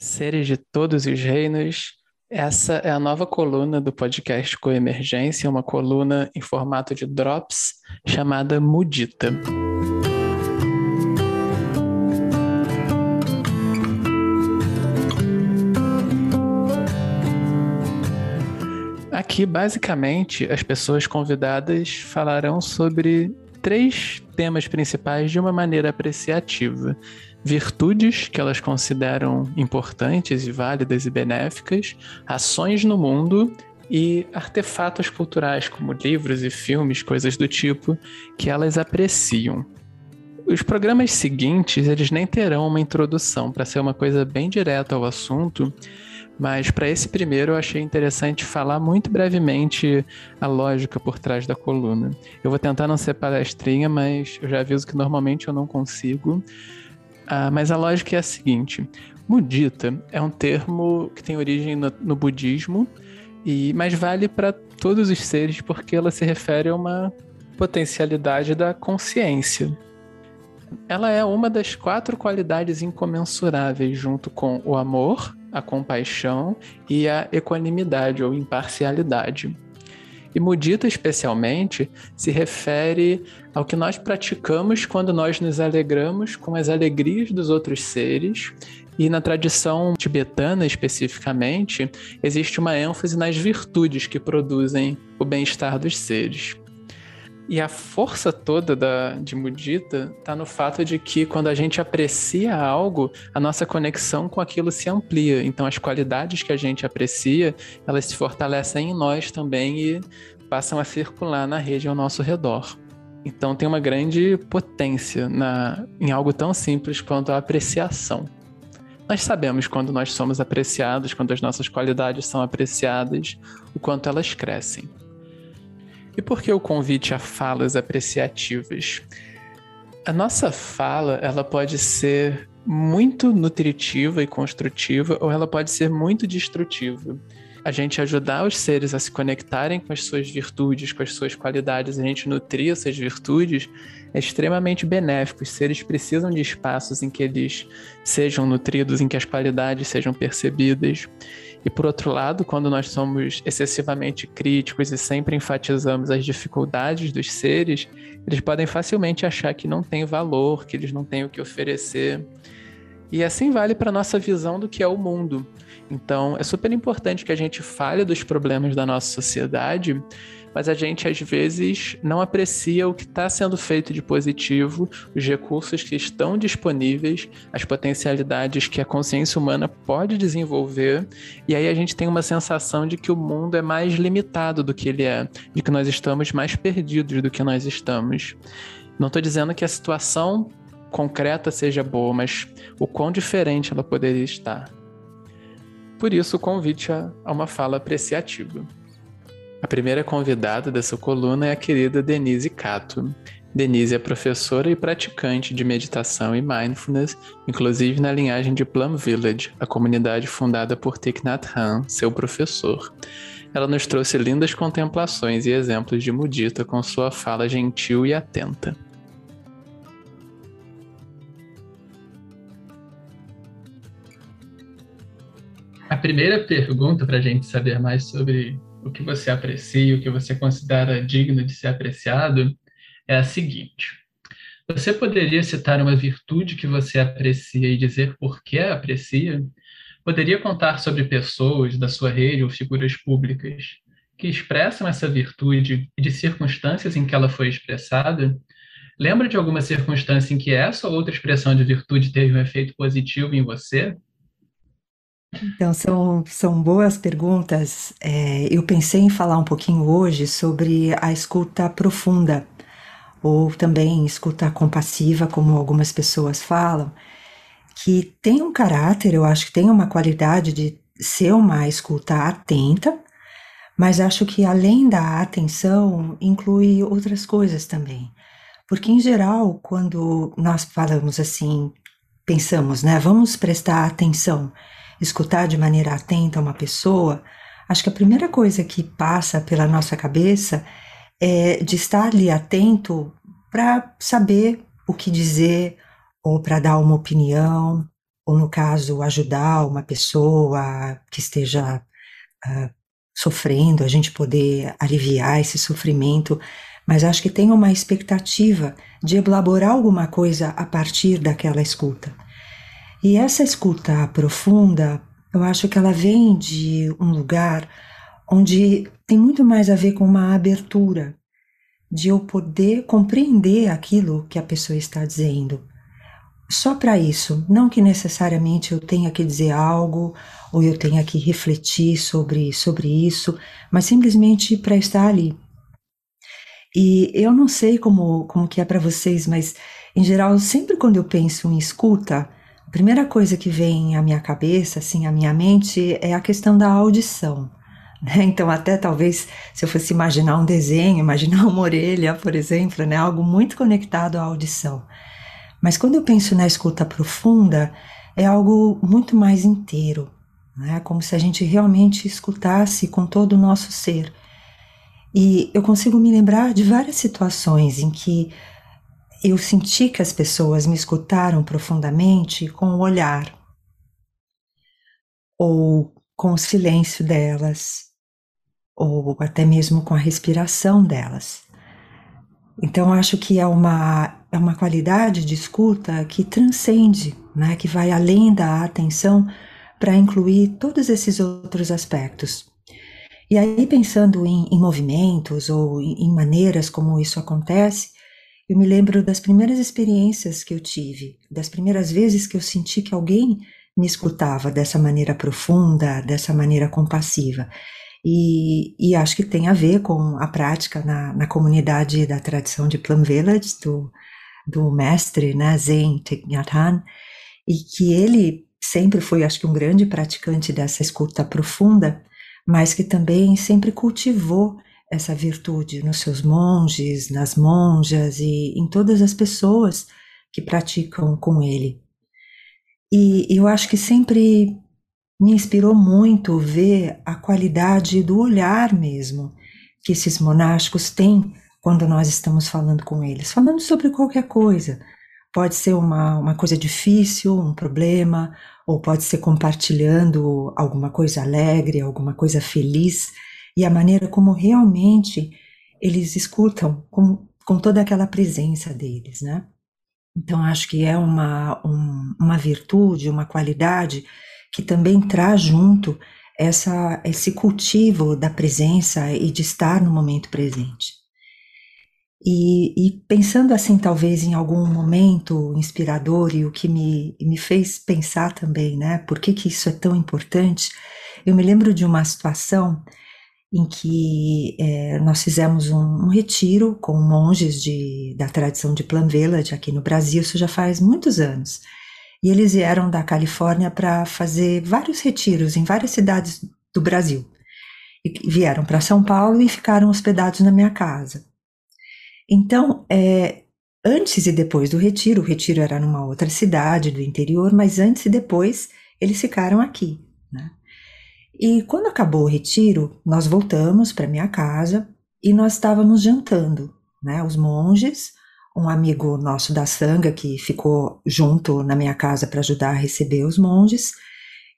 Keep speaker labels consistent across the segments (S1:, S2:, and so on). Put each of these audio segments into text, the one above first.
S1: Seres de todos os reinos, essa é a nova coluna do podcast Coemergência, uma coluna em formato de drops chamada Mudita. Aqui, basicamente, as pessoas convidadas falarão sobre três temas principais de uma maneira apreciativa virtudes que elas consideram importantes e válidas e benéficas, ações no mundo e artefatos culturais como livros e filmes, coisas do tipo, que elas apreciam. Os programas seguintes, eles nem terão uma introdução para ser uma coisa bem direta ao assunto, mas para esse primeiro eu achei interessante falar muito brevemente a lógica por trás da coluna. Eu vou tentar não ser palestrinha, mas eu já aviso que normalmente eu não consigo. Ah, mas a lógica é a seguinte: mudita é um termo que tem origem no, no budismo, e mas vale para todos os seres porque ela se refere a uma potencialidade da consciência. Ela é uma das quatro qualidades incomensuráveis, junto com o amor, a compaixão e a equanimidade ou imparcialidade. E mudita, especialmente, se refere ao que nós praticamos quando nós nos alegramos com as alegrias dos outros seres. E na tradição tibetana, especificamente, existe uma ênfase nas virtudes que produzem o bem-estar dos seres. E a força toda da, de mudita está no fato de que quando a gente aprecia algo, a nossa conexão com aquilo se amplia. Então as qualidades que a gente aprecia, elas se fortalecem em nós também e passam a circular na rede ao nosso redor. Então tem uma grande potência na, em algo tão simples quanto a apreciação. Nós sabemos quando nós somos apreciados, quando as nossas qualidades são apreciadas, o quanto elas crescem. E por que o convite a falas apreciativas? A nossa fala, ela pode ser muito nutritiva e construtiva, ou ela pode ser muito destrutiva. A gente ajudar os seres a se conectarem com as suas virtudes, com as suas qualidades, a gente nutrir essas virtudes, é extremamente benéfico. Os seres precisam de espaços em que eles sejam nutridos, em que as qualidades sejam percebidas. E por outro lado, quando nós somos excessivamente críticos e sempre enfatizamos as dificuldades dos seres, eles podem facilmente achar que não tem valor, que eles não têm o que oferecer. E assim vale para nossa visão do que é o mundo. Então, é super importante que a gente fale dos problemas da nossa sociedade, mas a gente às vezes não aprecia o que está sendo feito de positivo, os recursos que estão disponíveis, as potencialidades que a consciência humana pode desenvolver, e aí a gente tem uma sensação de que o mundo é mais limitado do que ele é, de que nós estamos mais perdidos do que nós estamos. Não estou dizendo que a situação concreta seja boa, mas o quão diferente ela poderia estar. Por isso, o convite a, uma fala apreciativa. A primeira convidada dessa coluna é a querida Denise Cato. Denise é professora e praticante de meditação e mindfulness, inclusive na linhagem de Plum Village, a comunidade fundada por Thich Nhat Hanh, seu professor. Ela nos trouxe lindas contemplações e exemplos de mudita com sua fala gentil e atenta. A primeira pergunta para a gente saber mais sobre o que você aprecia, o que você considera digno de ser apreciado, é a seguinte. Você poderia citar uma virtude que você aprecia e dizer por que aprecia? Poderia contar sobre pessoas da sua rede ou figuras públicas que expressam essa virtude e de circunstâncias em que ela foi expressada? Lembra de alguma circunstância em que essa ou outra expressão de virtude teve um efeito positivo em você?
S2: Então, são, são boas perguntas. É, eu pensei em falar um pouquinho hoje sobre a escuta profunda, ou também escuta compassiva, como algumas pessoas falam, que tem um caráter, eu acho que tem uma qualidade de ser uma escuta atenta, mas acho que além da atenção, inclui outras coisas também. Porque, em geral, quando nós falamos assim, pensamos, né, vamos prestar atenção escutar de maneira atenta uma pessoa, acho que a primeira coisa que passa pela nossa cabeça é de estar ali atento para saber o que dizer, ou para dar uma opinião, ou no caso, ajudar uma pessoa que esteja uh, sofrendo, a gente poder aliviar esse sofrimento, mas acho que tem uma expectativa de elaborar alguma coisa a partir daquela escuta. E essa escuta profunda, eu acho que ela vem de um lugar onde tem muito mais a ver com uma abertura, de eu poder compreender aquilo que a pessoa está dizendo. Só para isso, não que necessariamente eu tenha que dizer algo ou eu tenha que refletir sobre, sobre isso, mas simplesmente para estar ali. E eu não sei como, como que é para vocês, mas em geral, sempre quando eu penso em escuta, a primeira coisa que vem à minha cabeça, assim, à minha mente, é a questão da audição. Né? Então, até talvez, se eu fosse imaginar um desenho, imaginar uma orelha, por exemplo, né? algo muito conectado à audição. Mas quando eu penso na escuta profunda, é algo muito mais inteiro, né? como se a gente realmente escutasse com todo o nosso ser. E eu consigo me lembrar de várias situações em que eu senti que as pessoas me escutaram profundamente com o olhar, ou com o silêncio delas, ou até mesmo com a respiração delas. Então acho que é uma é uma qualidade de escuta que transcende, né, que vai além da atenção para incluir todos esses outros aspectos. E aí pensando em, em movimentos ou em, maneiras como isso acontece, eu me lembro das primeiras experiências que eu tive, das primeiras vezes que eu senti que alguém me escutava dessa maneira profunda, dessa maneira compassiva. E, e, acho que tem a ver com a prática na, na comunidade da tradição de Plum Village, do, do mestre né, Zen Thich Nhat Hanh, e que ele sempre foi, acho que, um grande praticante dessa escuta profunda, mas que também sempre cultivou essa virtude nos seus monges, nas monjas e em todas as pessoas que praticam com ele. E eu acho que sempre me inspirou muito ver a qualidade do olhar mesmo que esses monásticos têm quando nós estamos falando com eles, falando sobre qualquer coisa. Pode ser uma, uma coisa difícil, um problema, ou pode ser compartilhando alguma coisa alegre, alguma coisa feliz, e a maneira como realmente eles escutam com, com toda aquela presença deles, né? Então, acho que é uma, um, uma virtude, uma qualidade que também traz junto essa, esse cultivo da presença e de estar no momento presente. E, e, pensando assim, talvez em algum momento inspirador e o que me, me fez pensar também, né, por que, que isso é tão importante, eu me lembro de uma situação em que é, nós fizemos um, um, retiro com monges de, da tradição de Plum Village aqui no Brasil, isso já faz muitos anos. E eles vieram da Califórnia para fazer vários retiros em várias cidades do Brasil. E vieram para São Paulo e ficaram hospedados na minha casa. Então, é, antes e depois do retiro, o retiro era numa outra cidade do interior, mas antes e depois eles ficaram aqui. Né? E quando acabou o retiro, nós voltamos para minha casa e nós estávamos jantando, né? Os monges, um amigo nosso da sanga que ficou junto na minha casa para ajudar a receber os monges.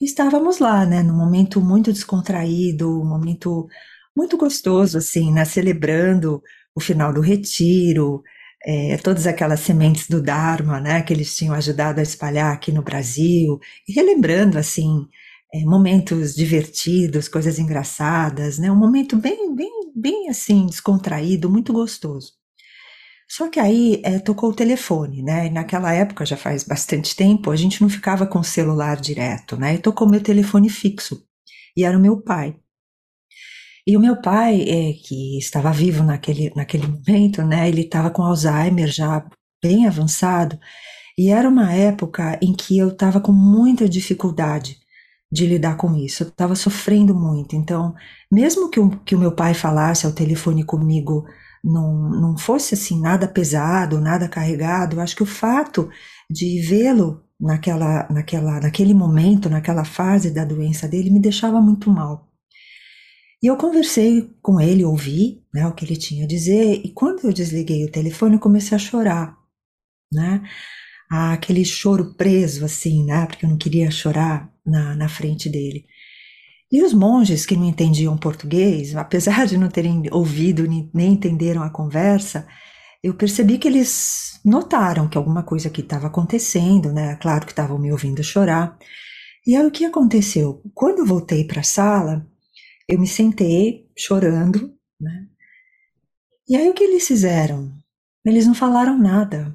S2: estávamos lá, né, num momento muito descontraído, um momento muito gostoso, assim, né, celebrando o final do retiro, é, todas aquelas sementes do Dharma, né, que eles tinham ajudado a espalhar aqui no Brasil, e relembrando, assim, é, momentos divertidos, coisas engraçadas, né, um momento bem, bem, bem, assim, descontraído, muito gostoso. Só que aí é, tocou o telefone, né? E naquela época, já faz bastante tempo, a gente não ficava com o celular direto, né? E tocou meu telefone fixo. E era o meu pai. E o meu pai, é, que estava vivo naquele, naquele momento, né? Ele estava com Alzheimer já bem avançado. E era uma época em que eu estava com muita dificuldade de lidar com isso. Eu estava sofrendo muito. Então, mesmo que o, que o meu pai falasse ao telefone comigo não, não fosse assim nada pesado, nada carregado, acho que o fato de vê-lo naquela, naquela, naquele momento, naquela fase da doença dele, me deixava muito mal. E eu conversei com ele, ouvi né, o que ele tinha a dizer, e quando eu desliguei o telefone, eu comecei a chorar. Né? aquele choro preso, assim, né? Porque eu não queria chorar na, na frente dele. E os monges que não entendiam português, apesar de não terem ouvido nem entenderam a conversa, eu percebi que eles notaram que alguma coisa aqui estava acontecendo, né? Claro que estavam me ouvindo chorar. E aí o que aconteceu? Quando eu voltei para a sala, eu me sentei chorando, né? E aí o que eles fizeram? Eles não falaram nada,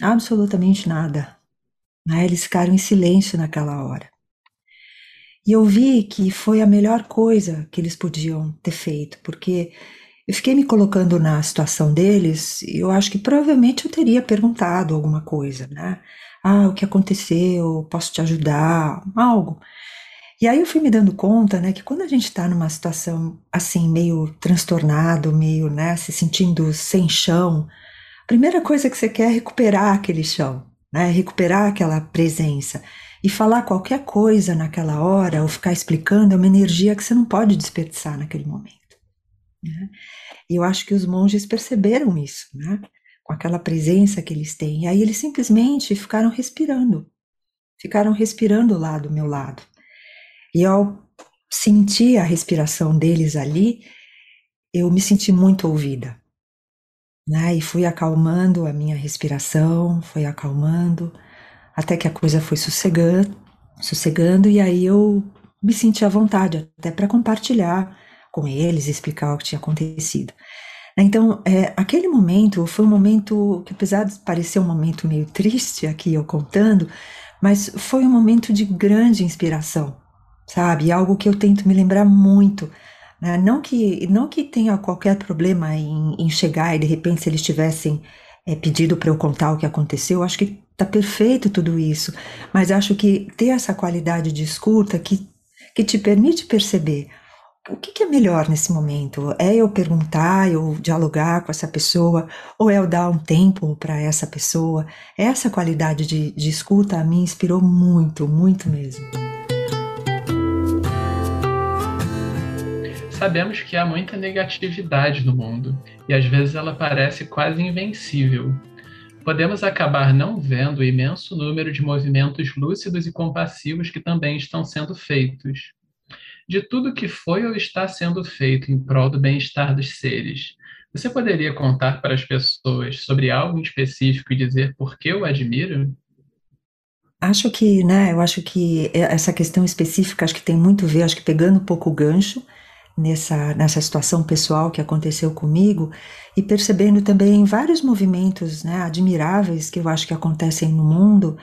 S2: absolutamente nada. Né? Eles ficaram em silêncio naquela hora. E eu vi que foi a melhor coisa que eles podiam ter feito, porque eu fiquei me colocando na situação deles e eu acho que provavelmente eu teria perguntado alguma coisa, né? Ah, o que aconteceu? Posso te ajudar? Algo. E aí eu fui me dando conta, né, que quando a gente está numa situação assim, meio transtornado, meio, né, se sentindo sem chão, a primeira coisa que você quer é recuperar aquele chão, né, recuperar aquela presença. E falar qualquer coisa naquela hora, ou ficar explicando, é uma energia que você não pode desperdiçar naquele momento. Né? E eu acho que os monges perceberam isso, né? com aquela presença que eles têm. E aí eles simplesmente ficaram respirando, ficaram respirando lá do meu lado. E ao sentir a respiração deles ali, eu me senti muito ouvida. Né? E fui acalmando a minha respiração, fui acalmando, até que a coisa foi sossegando, sossegando e aí eu me senti à vontade até para compartilhar com eles, explicar o que tinha acontecido. Então, é, aquele momento foi um momento que, apesar de parecer um momento meio triste aqui eu contando, mas foi um momento de grande inspiração, sabe? Algo que eu tento me lembrar muito. Né? Não, que, não que tenha qualquer problema em, em chegar e de repente, se eles tivessem é, pedido para eu contar o que aconteceu, acho que tá perfeito tudo isso, mas acho que ter essa qualidade de escuta que, que te permite perceber o que, que, é melhor nesse momento? É eu perguntar, eu dialogar com essa pessoa, ou é eu dar um tempo para essa pessoa? Essa qualidade de, de escuta me inspirou muito, muito mesmo.
S1: Sabemos que há muita negatividade no mundo e às vezes ela parece quase invencível. Podemos acabar não vendo o imenso número de movimentos lúcidos e compassivos que também estão sendo feitos de tudo que foi ou está sendo feito em prol do bem-estar dos seres. Você poderia contar para as pessoas sobre algo específico e dizer por que o admiro?
S2: Acho que, né, eu acho que essa questão específica, acho que tem muito a ver, acho que pegando um pouco o gancho nessa, nessa situação pessoal que aconteceu comigo e percebendo também vários movimentos, né, admiráveis que eu acho que acontecem no mundo,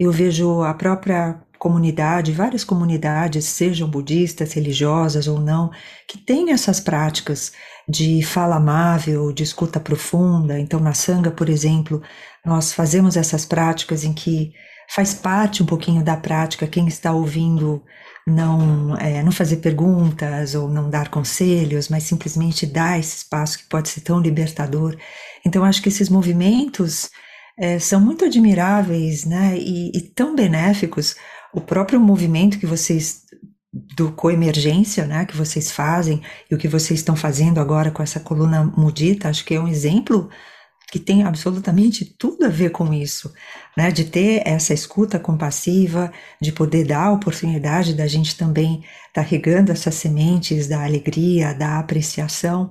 S2: eu vejo a própria comunidade, várias comunidades, sejam budistas, religiosas ou não, que têm essas práticas de fala amável, de escuta profunda. Então, na Sangha, por exemplo, nós fazemos essas práticas em que faz parte um pouquinho da prática quem está ouvindo não é, não fazer perguntas ou não dar conselhos, mas simplesmente dar esse espaço que pode ser tão libertador. Então, acho que esses movimentos é, são muito admiráveis né, e, e tão benéficos o próprio movimento que vocês do coemergência, né, que vocês fazem e o que vocês estão fazendo agora com essa coluna mudita, acho que é um exemplo que tem absolutamente tudo a ver com isso, né, de ter essa escuta compassiva, de poder dar a oportunidade da gente também estar tá regando essas sementes da alegria, da apreciação.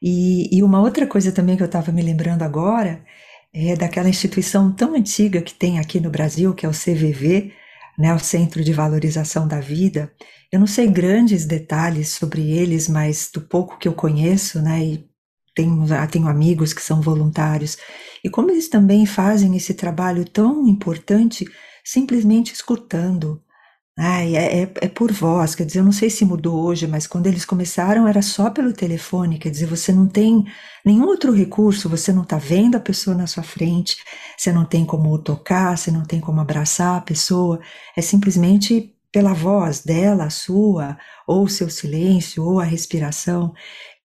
S2: E, e uma outra coisa também que eu estava me lembrando agora é daquela instituição tão antiga que tem aqui no Brasil, que é o CVV, né, o Centro de Valorização da Vida. Eu não sei grandes detalhes sobre eles, mas do pouco que eu conheço, né, e tenho, tenho amigos que são voluntários, e como eles também fazem esse trabalho tão importante simplesmente escutando, Ai, é, é, é, por voz, quer dizer, eu não sei se mudou hoje, mas quando eles começaram era só pelo telefone, quer dizer, você não tem nenhum outro recurso, você não está vendo a pessoa na sua frente, você não tem como tocar, você não tem como abraçar a pessoa, é simplesmente pela voz dela, a sua, ou seu silêncio, ou a respiração.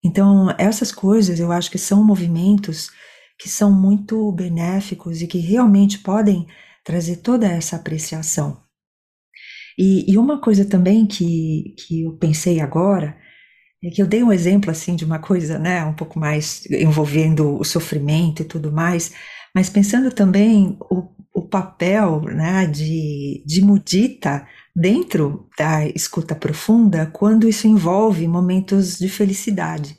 S2: Então, essas coisas eu acho que são movimentos que são muito benéficos e que realmente podem trazer toda essa apreciação. E, e uma coisa também que, que eu pensei agora é que eu dei um exemplo assim de uma coisa, né, um pouco mais envolvendo o sofrimento e tudo mais, mas pensando também o, o papel né, de, de mudita dentro da escuta profunda quando isso envolve momentos de felicidade.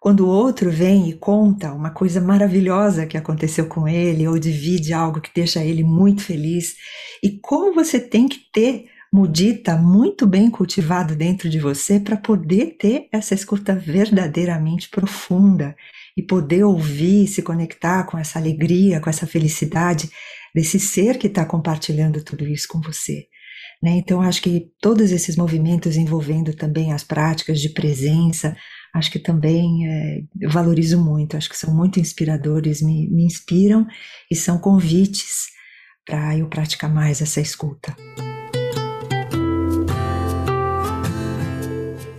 S2: Quando o outro vem e conta uma coisa maravilhosa que aconteceu com ele, ou divide algo que deixa ele muito feliz, e como você tem que ter mudita muito bem cultivado dentro de você para poder ter essa escuta verdadeiramente profunda e poder ouvir, se conectar com essa alegria, com essa felicidade desse ser que está compartilhando tudo isso com você. Né? Então, acho que todos esses movimentos envolvendo também as práticas de presença, acho que também é, eu valorizo muito, acho que são muito inspiradores, me, me inspiram e são convites para eu praticar mais essa escuta.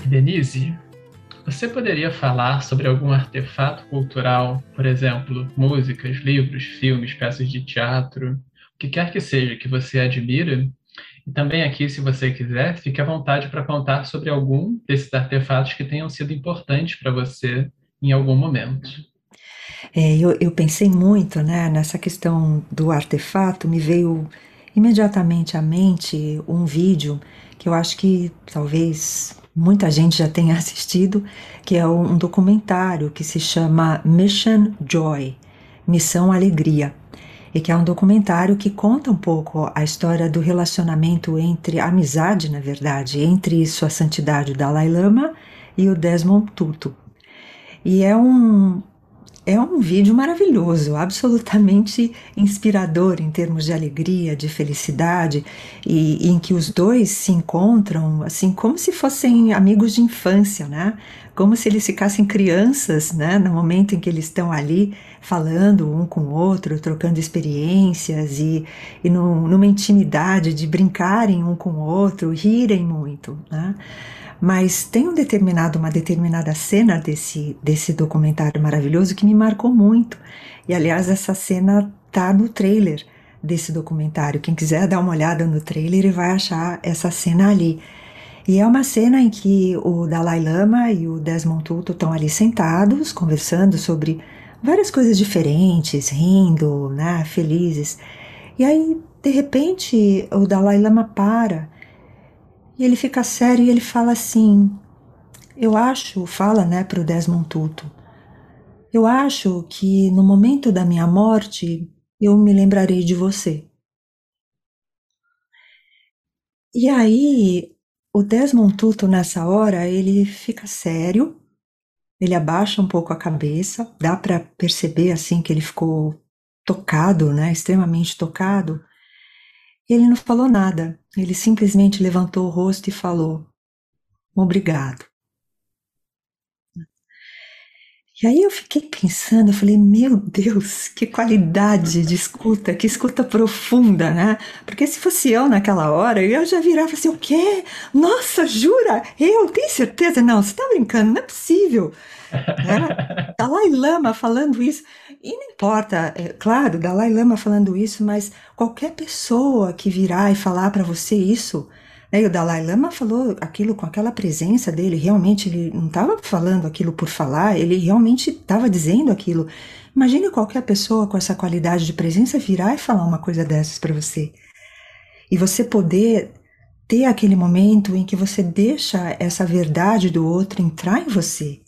S1: Denise, você poderia falar sobre algum artefato cultural, por exemplo, músicas, livros, filmes, peças de teatro, o que quer que seja que você admira? E também aqui, se você quiser, fique à vontade para contar sobre algum desses artefatos que tenham sido importantes para você em algum momento.
S2: É, eu, eu pensei muito né, nessa questão do artefato, me veio imediatamente à mente um vídeo que eu acho que talvez muita gente já tenha assistido, que é um documentário que se chama Mission Joy Missão Alegria e que é um documentário que conta um pouco a história do relacionamento entre a amizade, na verdade, entre Sua Santidade o Dalai Lama e o Desmond Tutu. E é um, é um vídeo maravilhoso, absolutamente inspirador em termos de alegria, de felicidade, e, e, em que os dois se encontram assim como se fossem amigos de infância, né? Como se eles ficassem crianças, né? No momento em que eles estão ali falando um com o outro, trocando experiências e, e no, numa intimidade de brincarem um com o outro, rirem muito, né? Mas tem um determinado, uma determinada cena desse, desse documentário maravilhoso que me marcou muito. E aliás, essa cena tá no trailer desse documentário. Quem quiser dar uma olhada no trailer vai achar essa cena ali. E é uma cena em que o Dalai Lama e o Desmond Tutu estão ali sentados, conversando sobre várias coisas diferentes, rindo, né, felizes. E aí, de repente, o Dalai Lama para e ele fica sério e ele fala assim: Eu acho, fala né, para o Desmond Tutu, eu acho que no momento da minha morte eu me lembrarei de você. E aí, o Desmond Tutu, nessa hora, ele fica sério, ele abaixa um pouco a cabeça, dá para perceber assim que ele ficou tocado, né, extremamente tocado. Ele não falou nada, ele simplesmente levantou o rosto e falou: Obrigado. E aí eu fiquei pensando, eu falei, meu Deus, que qualidade de escuta, que escuta profunda, né? Porque se fosse eu naquela hora, eu já virava assim, o quê? Nossa, jura? Eu tenho certeza? Não, você tá brincando, não é possível. Né? Dalai Lama falando isso. E não importa, é, claro, Dalai Lama falando isso, mas qualquer pessoa que virar e falar para você isso, né, e o Dalai Lama falou aquilo com aquela presença dele, realmente ele não estava falando aquilo por falar, ele realmente estava dizendo aquilo. Imagine qualquer pessoa com essa qualidade de presença virar e falar uma coisa dessas para você. E você poder ter aquele momento em que você deixa essa verdade do outro entrar em você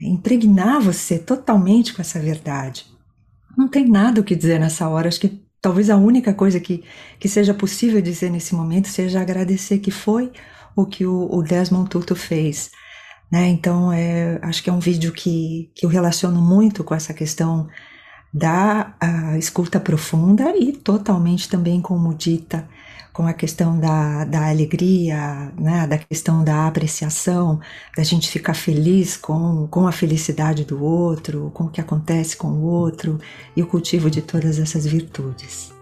S2: impregnar você totalmente com essa verdade. Não tem nada o que dizer nessa hora. Acho que talvez a única coisa que, que seja possível dizer nesse momento seja agradecer que foi o que o, o Desmond Tutu fez. Né? Então, é, acho que é um vídeo que, que eu relaciono muito com essa questão da escuta profunda e totalmente também com o mudita com a questão da, da alegria, né, da questão da apreciação, da gente ficar feliz com, com a felicidade do outro, com o que acontece com o outro e o cultivo de todas essas virtudes.